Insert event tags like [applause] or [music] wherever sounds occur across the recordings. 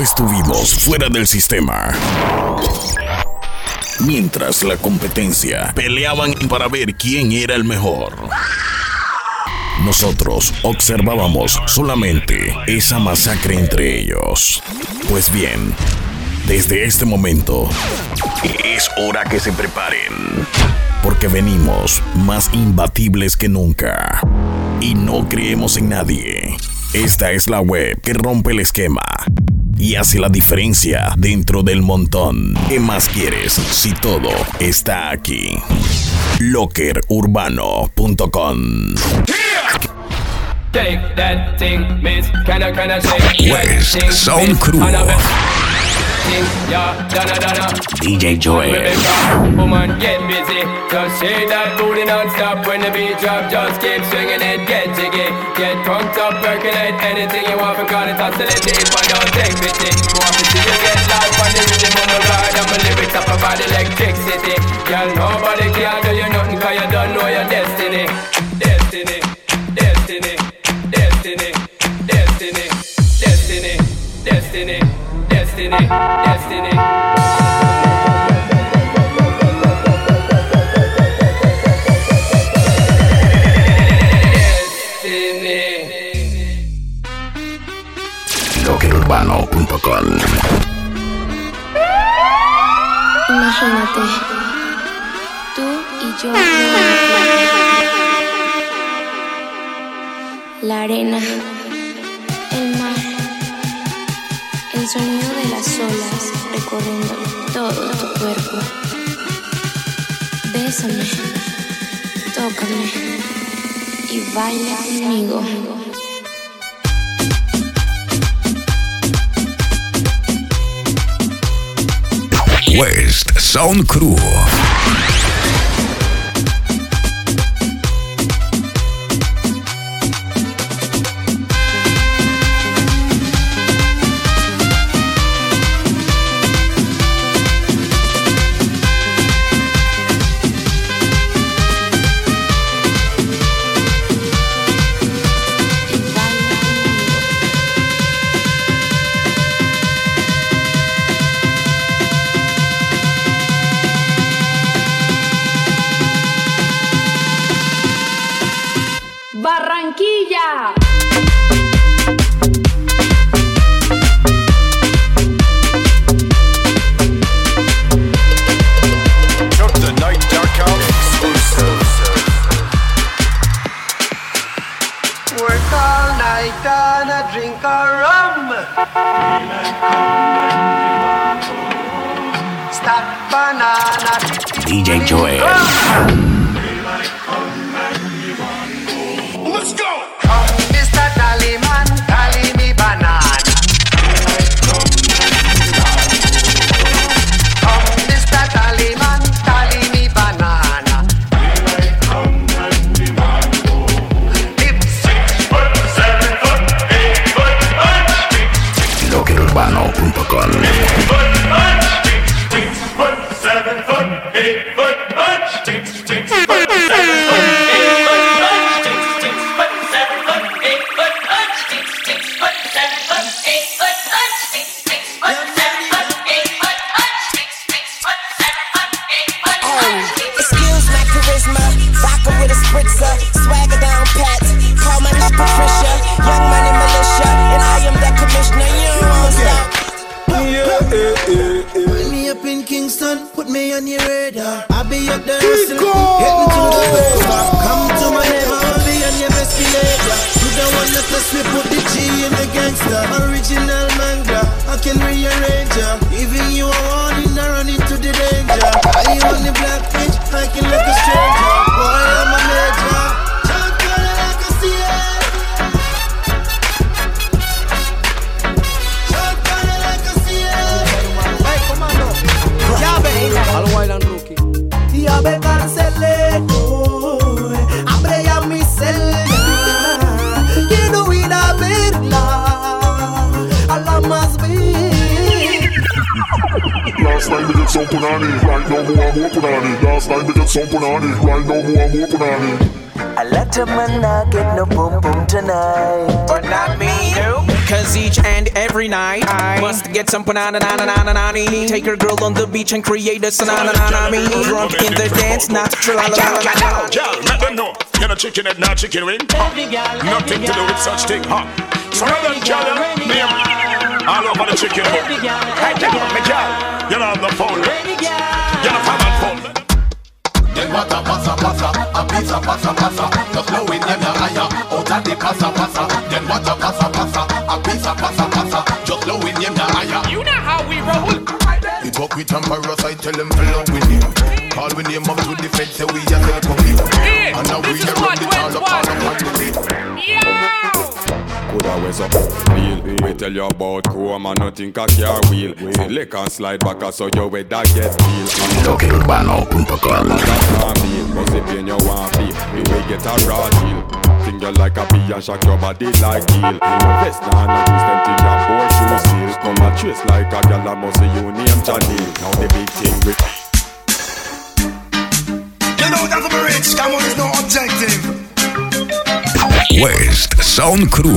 estuvimos fuera del sistema. Mientras la competencia peleaban para ver quién era el mejor. Nosotros observábamos solamente esa masacre entre ellos. Pues bien, desde este momento es hora que se preparen. Porque venimos más imbatibles que nunca. Y no creemos en nadie. Esta es la web que rompe el esquema y hace la diferencia dentro del montón. ¿Qué más quieres si todo está aquí? Lockerurbano.com West Sound Crew DJ Joel. Woman, get busy. Just shake that booty non-stop when the beat drop. Just keep swinging it, get jiggy. Get drunk up, percolate anything you want. Call it oscillate if I don't take pity. Want to see you get live on the rhythm of my ride. And my lyrics up about electricity. Girl, nobody can do you nothing cause you don't know your destiny. Destiny, destiny, destiny, destiny, destiny, destiny destiny, destiny. Lockerurbano.com Imagínate, tú y yo. La arena el sonido de las olas recorriendo todo tu cuerpo. Bésame, tócame y baila conmigo. West Sound Crew. DJ Joel. Some punani. Right now, more and more punani. A lot of man not get no boom boom tonight. But not me. Nope. Cause each and every night I must get some banana na na na na na Take her girl on the beach and create a sanana na na me Drunk in the dance, not tra la la la la Girl, let them know. You're not chicken head, not chicken wing. Nothing to do with such thing, huh? Some of them girl, name all over the chicken book. Hey, girl, me girl, you're on the phone. You're not from phone. Then what a passa passa, a pizza passa passa, just blowing them your higher, oh, out of the passa passa. Then what a passa passa, a pizza passa passa, just blowing them your higher. You know how we roll. It talk with them parasite, tell them fill up with him. Call with name up to the feds, say we just help come here. And now we are run what the went town up what? all the beat. Coulda ways up Real, we tell you about chrome and nothing a car wheel. Select and slide back so you where that get feel Toqueurbano.com Must be pain you want feel You will get a raw deal. Think you like a bee and shock your body like heel Vest now no use them till your poor shoe seal. Come a trace like a gal and must say you name Janine. Now the big thing with You know that I'm rich, come on, it's no objective. West Sound Crew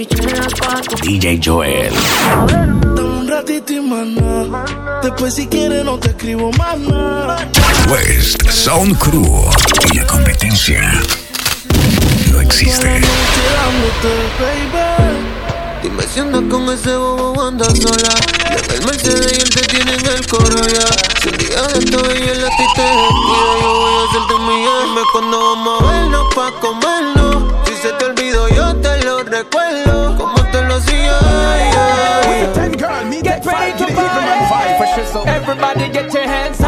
DJ Joel Dame un ratito y maná. Después si quieres no te escribo nada. West Sound Crew y la competencia no existe. Dime si andas con ese bobo andas sola. Llega el Mercedes y él te tiene en el coro ya. Si un día de esto y él a ti te descuida, yo voy a hacerte humillar. Dime cuando vamos a vernos pa' comernos. Si se te olvidó, yo te lo recuerdo. Everybody get your hands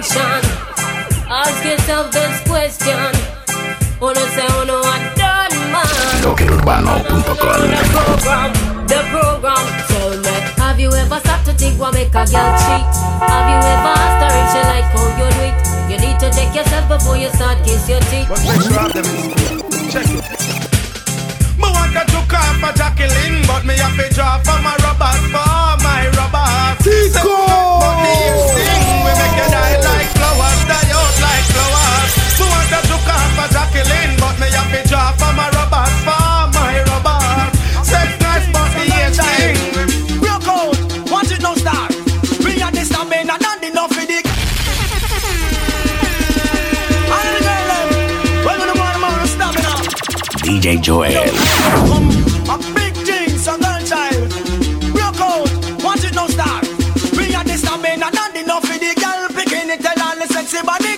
Mr. Mention, ask yourself this question. Wanna say, oh no, I done man. Toqueurbano.com The program, the program. Tell me, have you ever sat to think what make a girl cheat? Have you ever asked her if she like how you do it? You need to check yourself before you start kiss your teeth. Me want to took off for Jacqueline But me have to draw for my robbers For my robbers Tico! But the We make you die like flowers Die out like flowers. Me want to took off for Jacqueline But me have to draw for my robbers For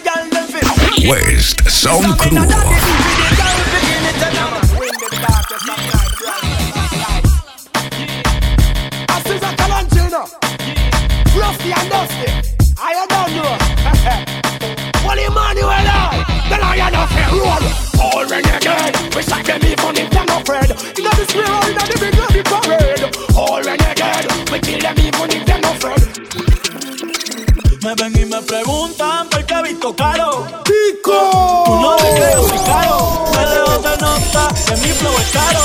girl them fit. West Sound Crew. We shot them even if they're not afraid. In the square or in the big lobby parade. All renegade. We kill them even if they're not afraid. Me ven y me preguntan por qué visto caro. ¡Pico! Tú no que yo soy caro. Me lejos se nota que mi flow es caro.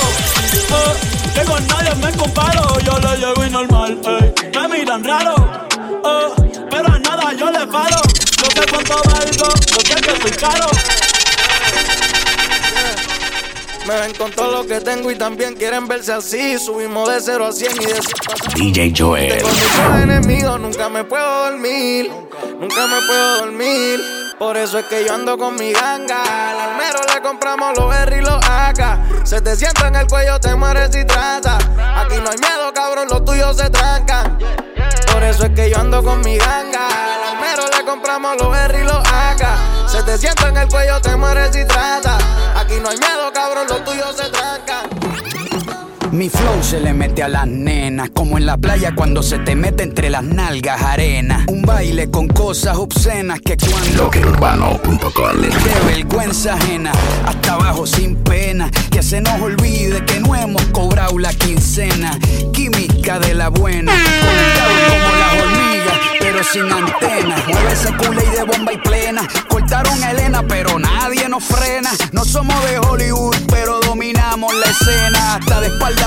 Eh, que con nadie me comparo. Yo le llego y normal. ey. Me miran raro. eh, pero a nada yo le paro. Yo sé cuánto valgo. Yo sé que soy caro. Me ven con todo lo que tengo y también quieren verse así. Subimos de 0 a 100 y de 100 DJ Joel. Tengo muchos enemigos, nunca me puedo dormir. Nunca me puedo dormir. Por eso es que yo ando con mi ganga. Al almero le compramos los R y los AK. Se te sienta en el cuello, te mueres y traza. Aquí no hay miedo, cabrón, los tuyos se trancan. Por eso es que yo ando con mi ganga. Al almero le compramos los R y los AK. Se te sienta en el cuello, te mueres y traza. Aquí no hay miedo, cabrón, los tuyos se trancan. Mi flow se le mete a las nenas, como en la playa cuando se te mete entre las nalgas arena. Un baile con cosas obscenas que cuando. Qué vergüenza ajena, hasta abajo sin pena. Que se nos olvide que no hemos cobrado la quincena. Química de la buena, como las hormigas, pero sin antena. Mueve ese culo y de bomba y plena. Cortaron a Elena, pero nadie nos frena. No somos de Hollywood, pero dominamos la escena. Hasta de espalda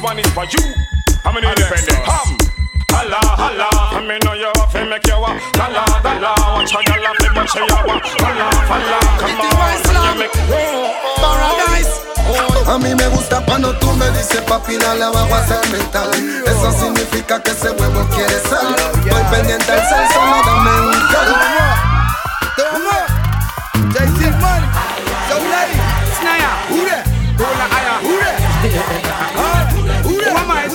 Ladies, this one is for you. I'm an independent. Hum. Holla, holla. I mean, know you have to make you walk. Holla, holla. Watch how you laugh, but you walk. Holla, holla. Come on. You make oh. A mí me gusta cuando tú me dices papi dale abajo a ser mental Eso significa que ese huevo quiere sal Estoy pendiente al sal, solo dame un cal JC Money. So lady. Snaya. Who that? Rolla Aya. Who [laughs] that?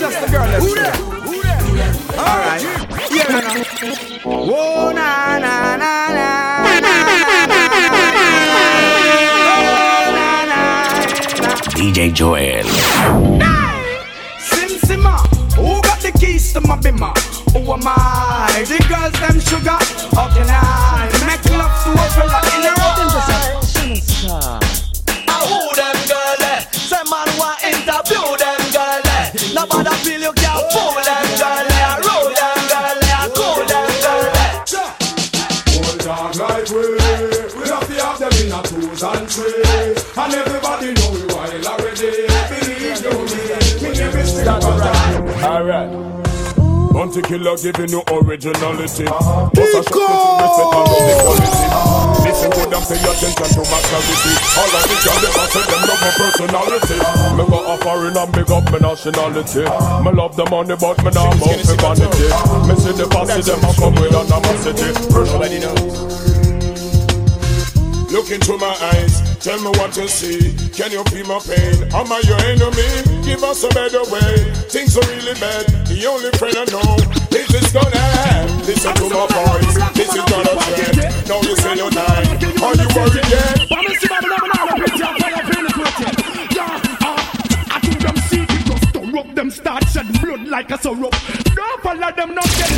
Just a girl. Who that? Who that? All right. Yeah. Whoa, na na na na. DJ Joel. Sim Simma, who got the keys to my bimmer? Who am I? The girls them sugar. How can I make love to a fella in the road? Nobody feel you can't Bounty killer giving you originality. What's a shot to respect and love the quality. Listen good and pay attention to my clarity. All of the girls them say them love my personality. Me go offering and big up my nationality. Me love the money but me not about vanity. Me see the posse them a come with animosity. Look into my eyes, tell me what you see. Can you feel my pain? Am I your enemy? Give us a better way. Things are really bad. The only friend I know is this gonna end. Listen to my voice. This is not a threat. Now you say you're. Are you worried yet? I think them see it just to rub them start shut like a syrup. Don't follow them, not get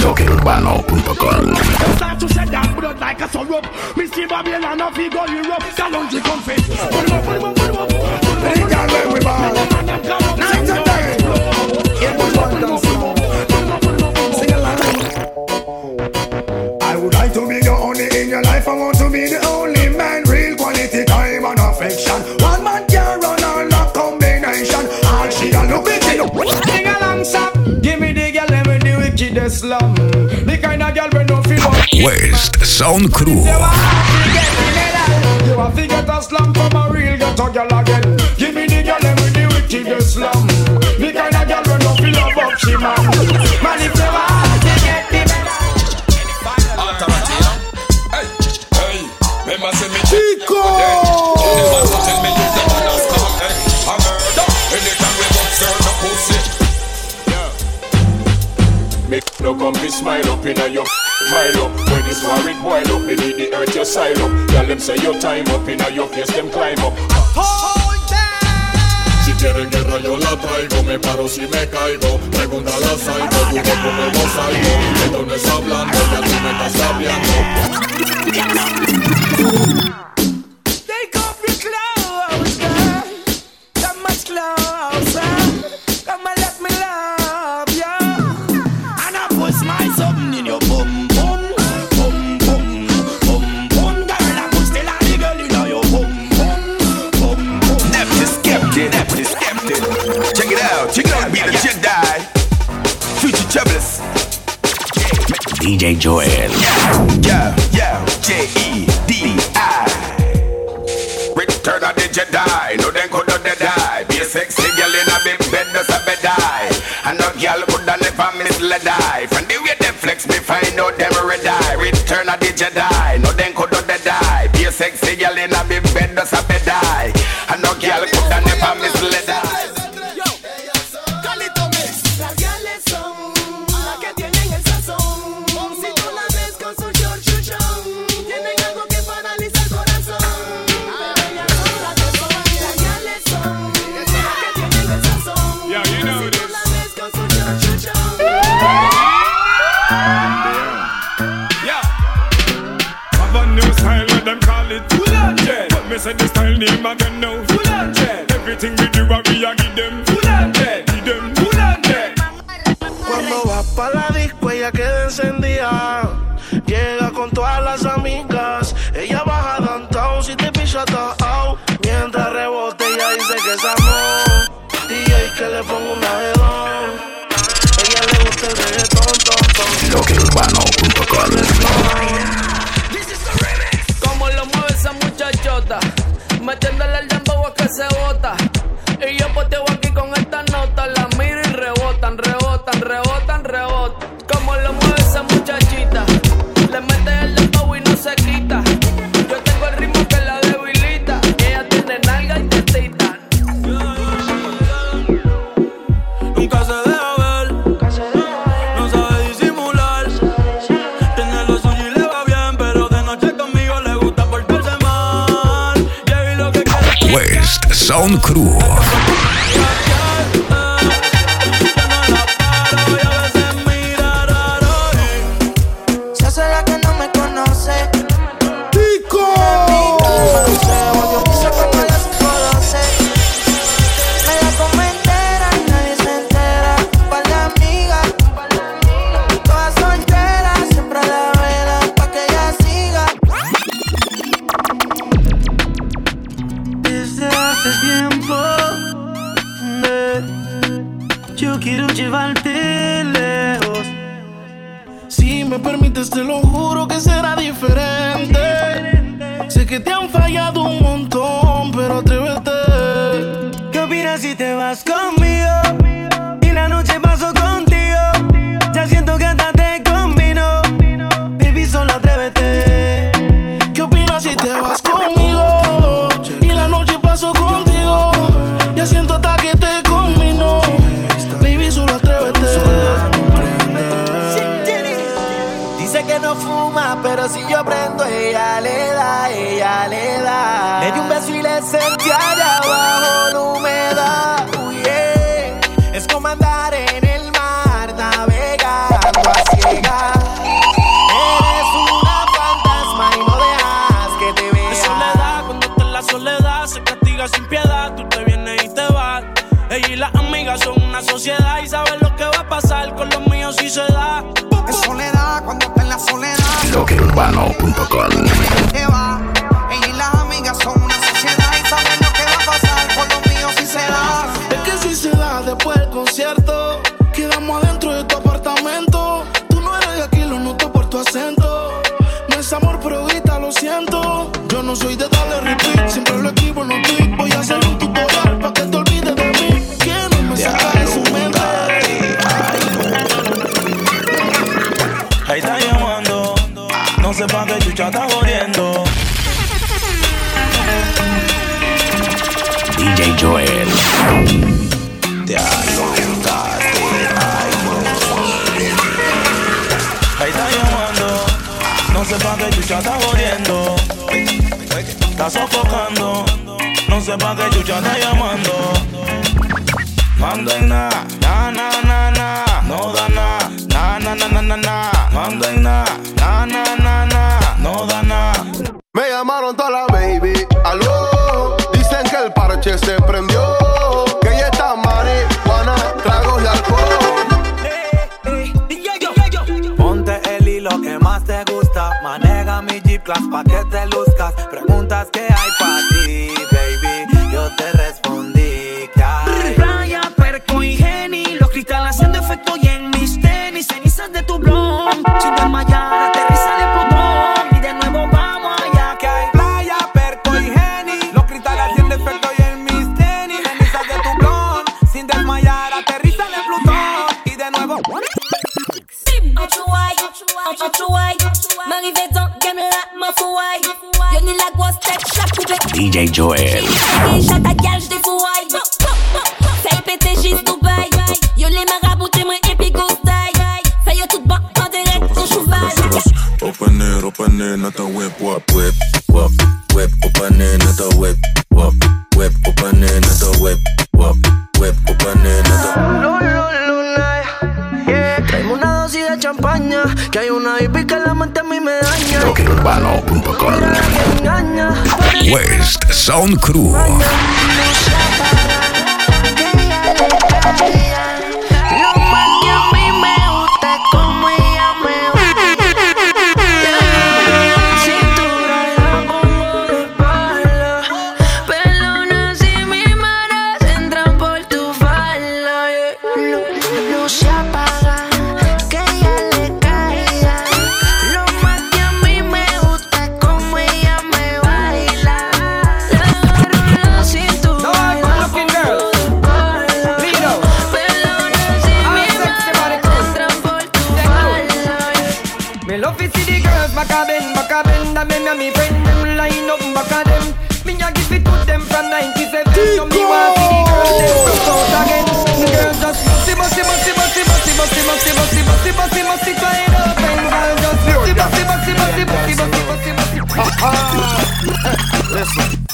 Them start to shed that blood like a syrup. Me see Babylon off, he go Europe. Kalonji comfy. Put him up, him up, put him up. Hey, girl, where we? West Sound Crew. You have to get a slum from a real ghetto girl again. Give me the girl, let the wickedest slum. The kind of girl we no feel up, up she man. Man, if you want to get the Remember say me Chico. Never to tell me you the man of scum. Hey, a murder Anytime we go turn the pussy. Me no come be smile up inna your smile up. When this worried boil up, me need the earth your side up. Tell them say your time up inna your face, them climb up. Si quieren guerra yo la traigo Me paro si me caigo. Pregúntale a Saigo Tú no comes mosaico Esto no es hablando Ya tú me estás hablando DJ Joel Yeah, yeah, J E D I. Return of the Jedi, no then could not die. Be a sexy girl in a big bed, does a bed die. And no girl could never misled die. From the way they flex, me find out them red eye. Return of the Jedi, the style name again now. Full hundred. Everything we do, what we a give them. Full hundred. Give them full hundred. Cuando va pa' la disco ella queda encendida Llega con todas las amigas Ella baja downtown si te pilla atao Mientras rebote ella dice que es amor DJ que le pongo una de don Ella le gusta el reggaetón, ton, ton. Loqueurbano.com si yo prendo, ella le da, ella le da. Le di un beso y le sentí allá abajo la humedad. urbano.com. pa' que chucha te llamando. Manden na, na, na, na, na, no da na, na, na, na, na, na, na. Manden na, na, na, na, na, no da na. Me llamaron toda la baby, aló. Dicen que el parche se prendió, que ella está marihuana, tragos y alcohol. Ponte el hilo que más te gusta, maneja mi jeep class pa' que te luzcas, preguntas que hay para ti DJ Joel. Soundcrew.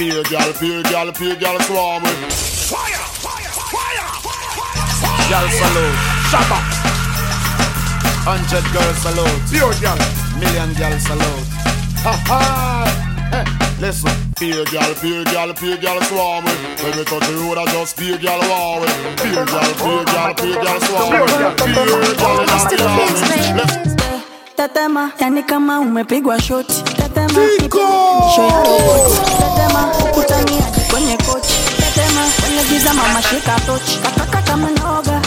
Pure gal, pure gal, pure gal swarm Fire, Fire, fire, fire, fire. Gal salute, shabba Hundred girls salute. Pure gal Million gal salute. Ha ha. Hey, Listen. Pure gal, pure gal, pure gal swarm with. When we touch the road I just pure gal war with. Pure gal, pure gal, pure gal swarm with. Pure gal, pure gal, pure gal Tetema, yani kama umepigwa shoti, tetema, show ya kwenye kochi tetema kwenye giza mama. Shika tochi katakata mnoga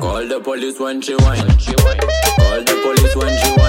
Call the police when she whine. Call the police when she.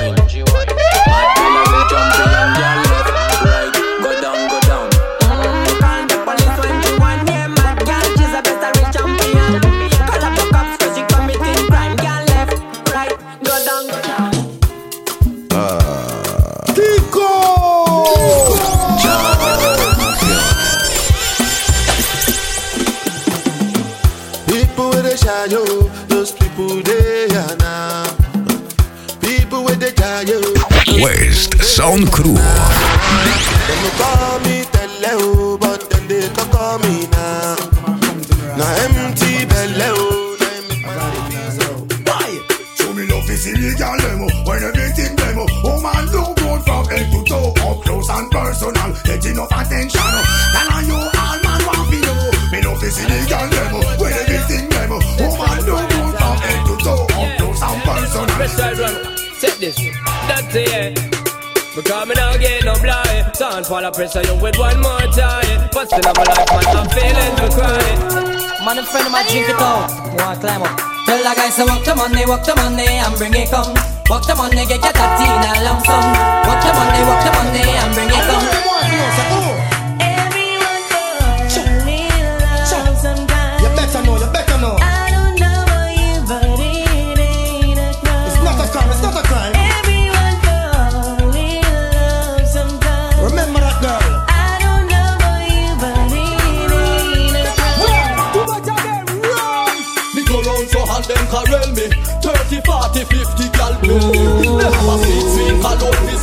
Climb up. Tell the guys to walk the money, walk the money and bring it come. Walk the money, get your tatty in a lump sum. Walk the money, walk the money and bring it come.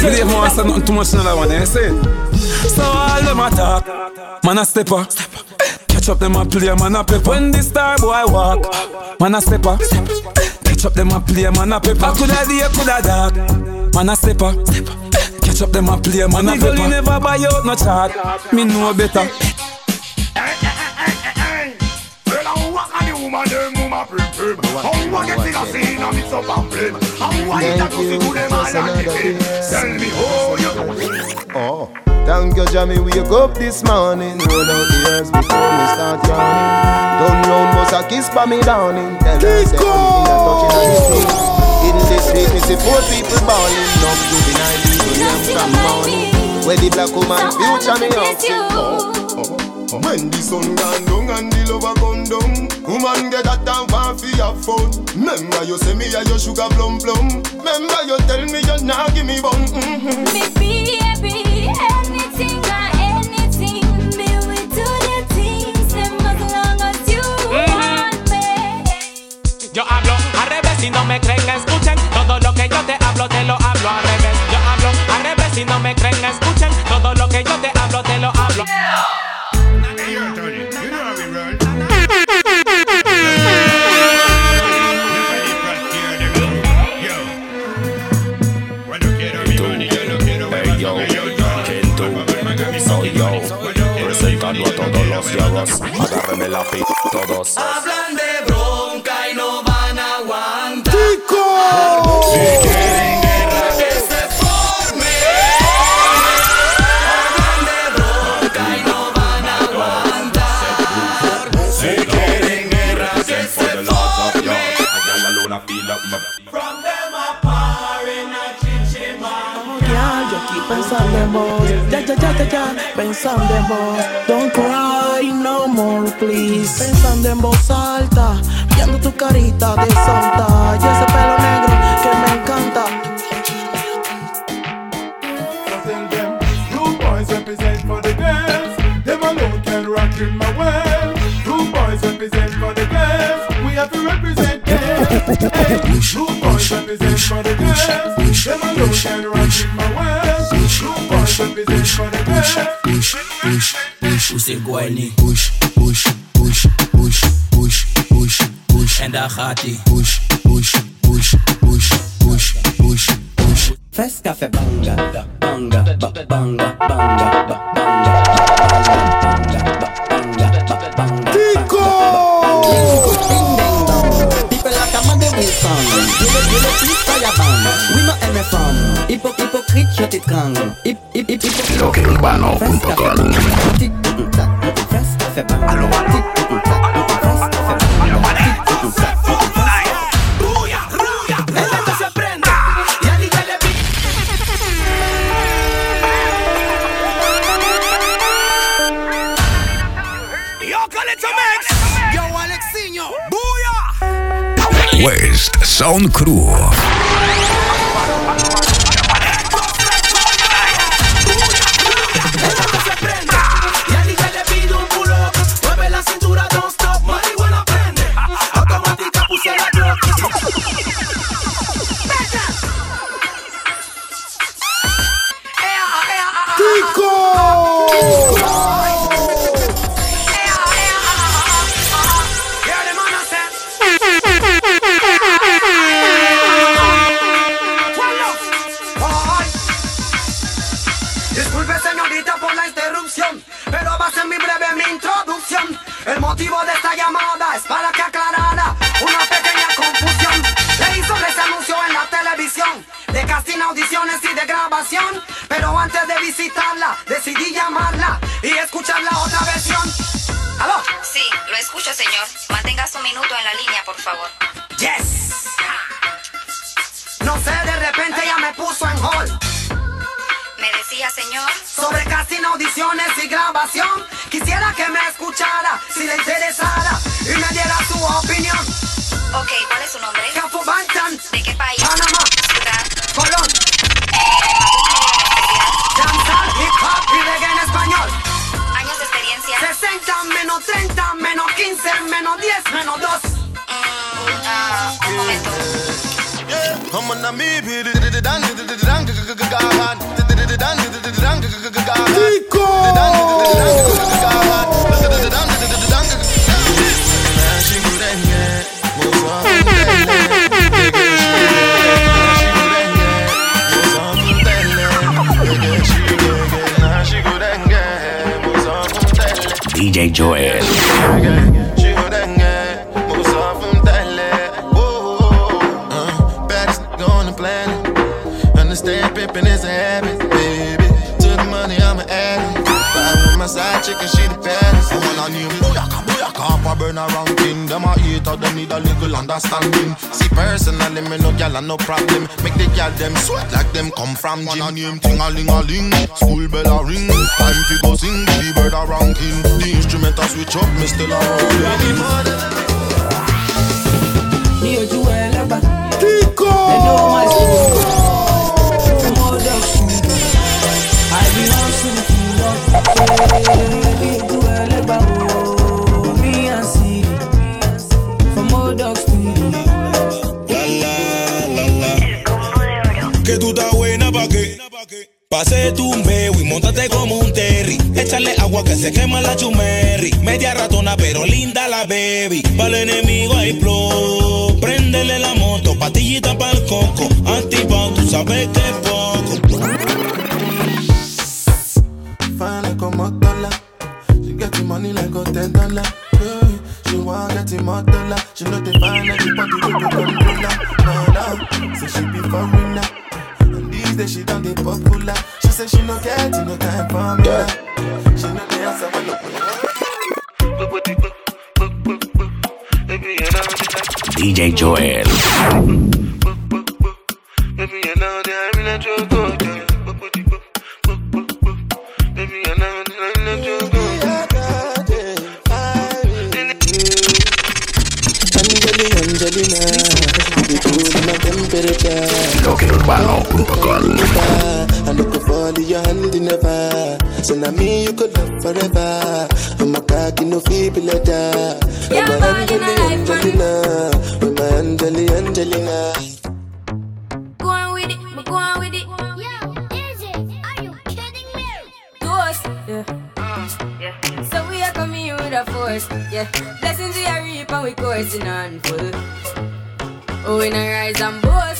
Me Dave want say nothing too much that one, eh? See? So all them attack, man a stepper. Catch up them a play, man a pepper. When the star boy walk, man a stepper. Catch up them a play, man a pepper. Coulda day, coulda dark, man a stepper. Catch up them a play, man a pepper. Me never buy out no chart, me know better. Well, I walk on the woman, them woman prim prim. I get in a scene and it's up and flame. I walk it to to them all and give Tell me how you Oh, thank you, Jamie. Wake up this morning. Roll out the ears before me start yawning. Don't round bust a kiss by me downing. Tell her say I'm touching on the street. In the street, me see four people balling. No juvenile people, them from morning. Where the black woman future me up to. Oh, oh. When the sun gone down and the lover come down Woman get that time for fi have fun Remember you say me a your sugar plum plum Remember you tell me you nah give me bun mm-hmm. Me baby, anything or anything. Me will do the things them as long as you want me. Yo hablo al revés si no me creen, escuchen todo lo que yo te hablo, te lo hablo al revés. Yo hablo al revés si no me creen, escuchen todo lo que yo te hablo, te lo hablo. Hey yo, Kento, soy yo. Presentando a todos los yarros Agárreme la pi, todos Hablan pensando. Ya, ya, ya, ya, ya, pensando. Don't cry no more, please. Pensando en voz alta, viendo tu carita de santa. Y ese pelo negro que me encanta. You boys represent for the girls. Them alone can rock in my world. You boys represent for the girls. We have to represent represent for the girls. Usigweni push, push, push, push, push, push, push. En daar gaat. Push, push, push, push, push, push, push. Fes café banga, banga, ba- banga, banga, ba- banga, banga, banga, Alexiño. Booyah. West Sound Crew. señor. Sobre casting, audiciones y grabación. Quisiera que me escuchara si le interesara y me diera su opinión. Ok, ¿cuál es su nombre? Campo Bantan. ¿De qué país? Panamá. Ciudad. Colón. Hip hop y reggae en español. Años de experiencia. 60 menos 30 menos 15 menos 10 menos 2. Mm, uh, un momento. Yeah. DJ Joel. it out, them need a little understanding. See, personally, me no gal and no problem. Make the gal them sweat like them come from gym. One name ting a ling a ling, school bell a ring. Time to go sing, the bird a ranking. The instrument a switch up, me still a rolling. Tico. course. Yeah, blessings we are reaping, we coursing on full. Oh, we not rise and boast.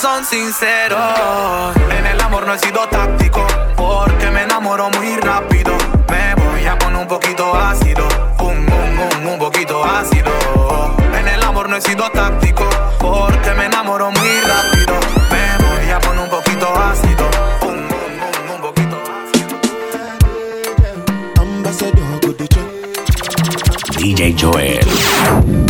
son sinceros. En el amor no he sido táctico, porque me enamoro muy rápido. Me voy a poner un poquito ácido, un, un, un, un poquito ácido. En el amor no he sido táctico, porque me enamoro muy rápido. Me voy a poner un poquito ácido, un, un, un, un poquito ácido. DJ Joel.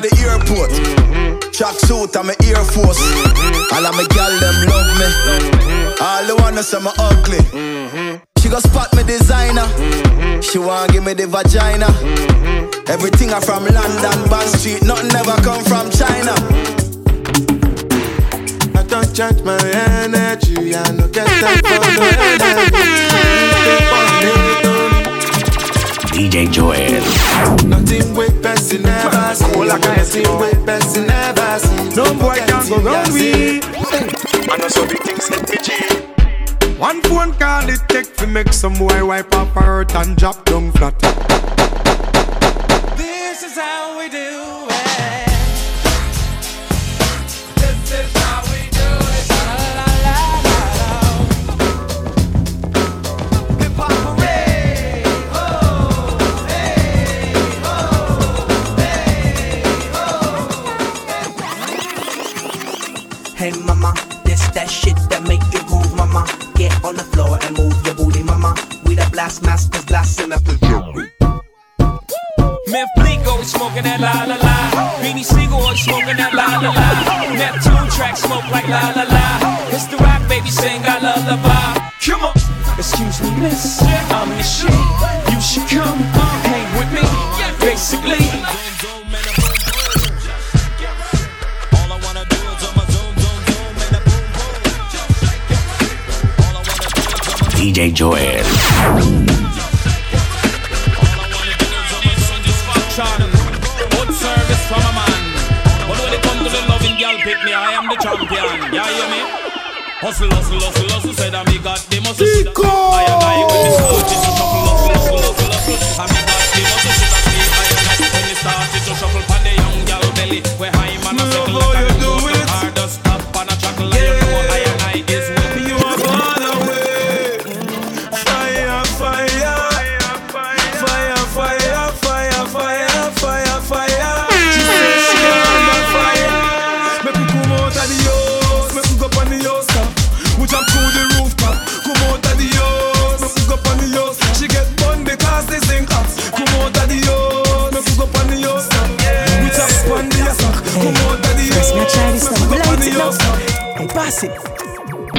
In the airport. Track suit, I'm a Air Force. All of my gal them love me. All the wanna say me ugly. She go spot me designer. She want give me the vagina. Everything I from London, Bond Street. Nothing ever come from China. I don't charge my energy. I no get time for no enemy. DJ Joel. Nothing way best in never see. Nothing way best in never see. No boy can go round we. I know so big things hit me G. One phone call it take to make some boy wipe up her hurt and drop down flat. This is how we do it. Hey mama, this that shit that make you groove, mama. Get on the floor and move your booty, mama. We the blast masters, blasting up the Meth Blico smoking that la la la. Beanie Sigel smoking that la la la. Neptune track smoke like la la la. It's the rock baby sing I love the vibe. Come on. Excuse me, miss. I'm the shit. You should come hang with me. Basically. DJ Joel. Hustle, hustle, hustle, hustle, said I'm the god, I am I with this shuffle, hustle, hustle, hustle, hustle I'm the god, I am I when it started to shuffle pan the young gal belly Where high man a settle like a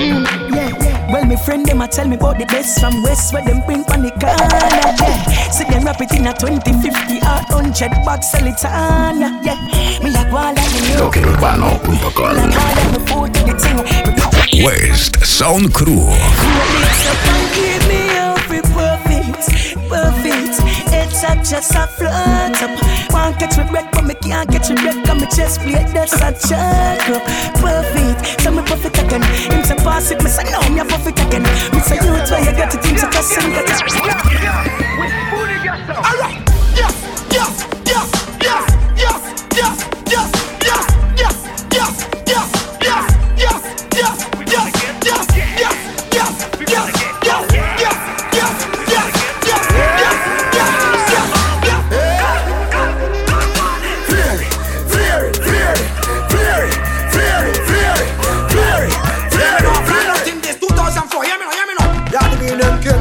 Mm, yeah, yeah. Well, my friend them a tell me about the best from West where them bring on the corner. Yeah, see them rap it in a 20, 50 or 100 bucks sell it on. Yeah, me like one like me new. Toqueurbano.com. Like all like me food to. Me West Sound Crew. It's just a float up. Can't catch me breath, but me can't catch me breath. Cause me chest plate that's a chuck up. Perfect, so me perfect again. Him say pass it, me say no, me a perfect again. Me say you try, you got it, him say just sing it. Alright,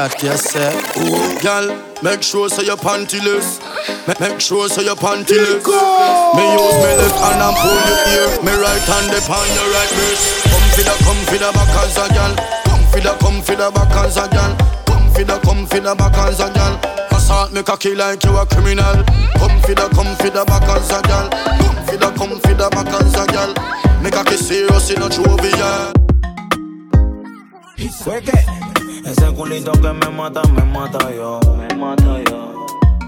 That you say, ooh, girl, make sure so your pantyless. Make, make sure so your pantyless. Me use me left hand and pull your ear. Me right hand upon your right wrist. Come for the, come for the back as a girl. Come for the, come for the back as a girl. Come for the, come for the back as a gal. Assault me cocky like you a criminal. Come for the, come for the back as a gal. Come for the, come for the back as a gal. Me cocky serious in a jovial. Fue que ese culito que me mata, me mata yo. Me mata yo.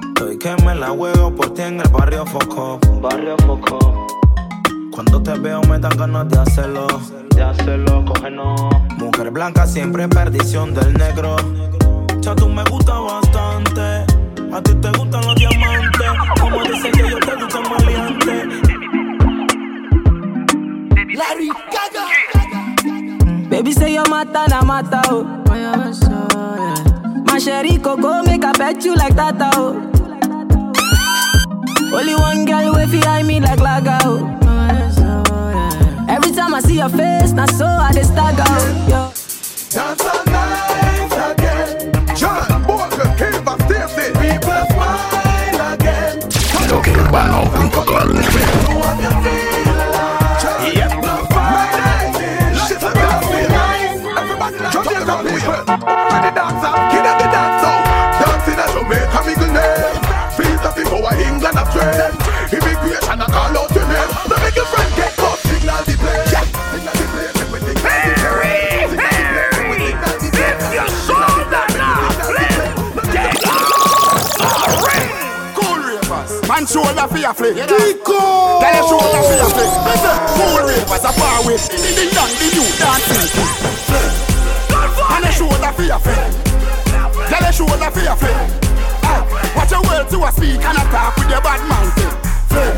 Estoy que me la huevo por ti en el barrio Foco. Barrio Foco. Cuando te veo me dan ganas de hacerlo. De hacerlo, cógenos. Mujer blanca siempre perdición del negro. Ya tú me gusta bastante. A ti te gustan los diamantes. Como dice que yo te gusta maleante. Larry Gaga. Baby say you mata na mata oh. My sherry coco make I pet you like that oh. Only one girl way fi me like laga oh. Every time I see your face, na so I dey stagger oh. Yo. Dance all night again. John Walker, Cave of Stacy. People smile again. Shoulder your flick Kiko! Tell your shoulder for your flick Listen. Cool ravers are far away Ding ding dong the youth dancing Man a shoulder for your flick Tell your shoulder for your flick Watch your words to a speak and a talk with your bad man. Flip.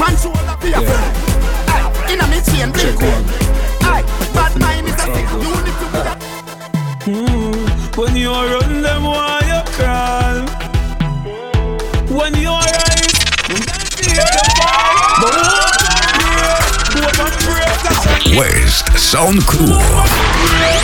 Man show up here. Yeah. Ah, In a me chain blink. West Sound Crew.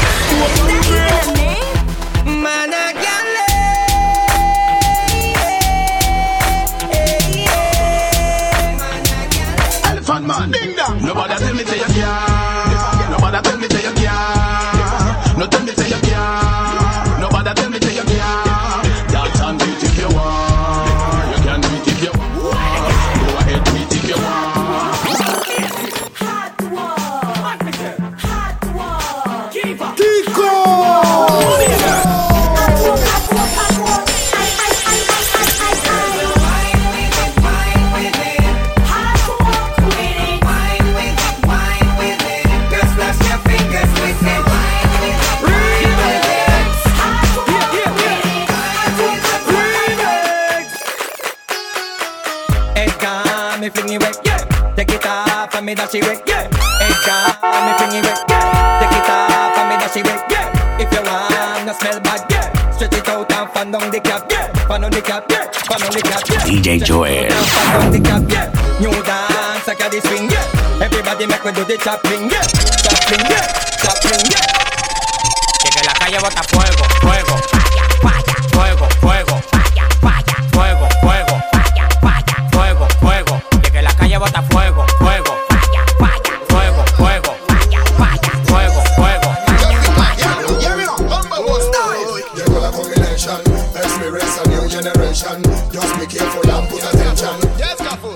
Careful and put attention. Yes, Cafu.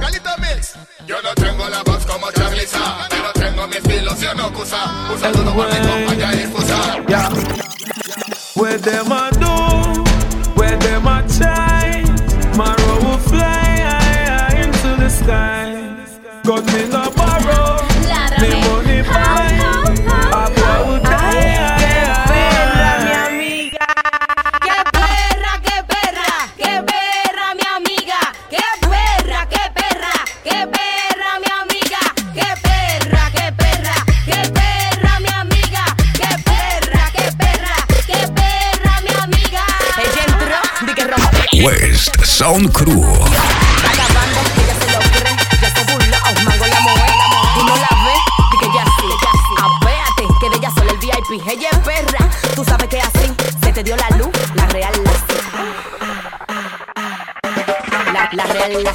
Galito Mix. Yo no tengo la voz como Charliza. Yo no tengo mis filos, yo no cusa. Usa todo para mi compañía y. Yeah. Where them a do, el VIP, ella es perra, tú sabes que así se te dio la luz, la real la La, real. La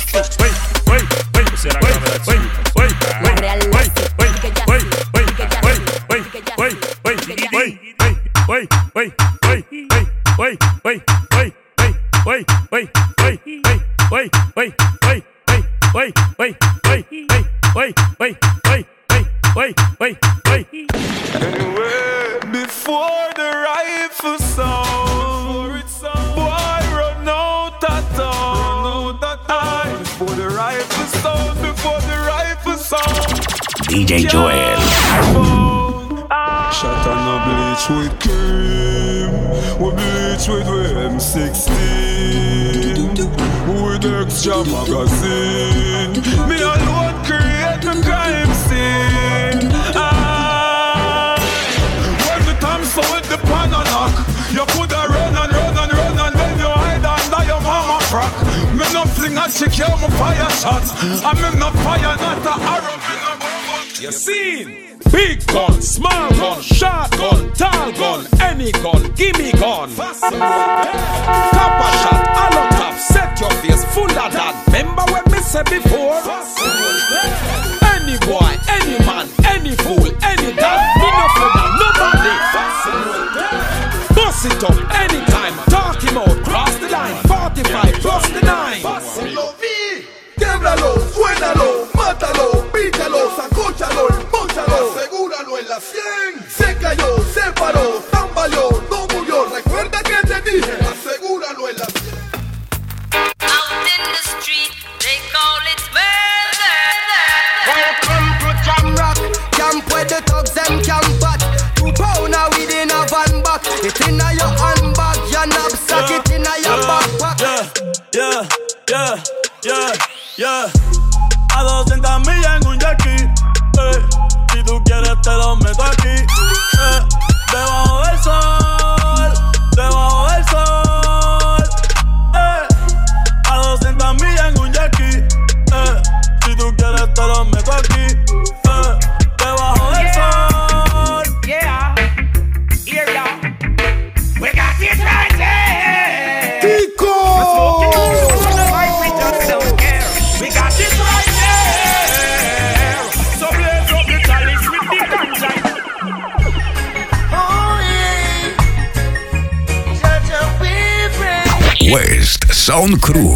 rifle sound, before the rifle sound. DJ Joel. Shot on a bleach with cream We bleach with we M16 With extra magazine a you fire shots I me no fire, not a arrow You seen? Big gun, small gun, shotgun, tall gun, any gun, gimme gun. Copper shot, hollow top, set your face full of that. Remember what me said before? Any boy, any man, any fool, any dad, me no of nobody. Bust it up anytime, talk him out, cross the line, 45 plus the 9. Québralo, suénalo, mátalo, pícalo, sacóchalo, empóchalo, asegúralo en la 100. Se cayó, se paró, tambaleó, no murió. Recuerda que te dije, asegúralo en la 100. Out in the street, they call it murder. Welcome to Jam Rock, camp where the thugs them camp at. Two pounder within a van back. It inna your handbag, your knapsack, it inna your backpack. Yeah, yeah, yeah, yeah. 200 millas West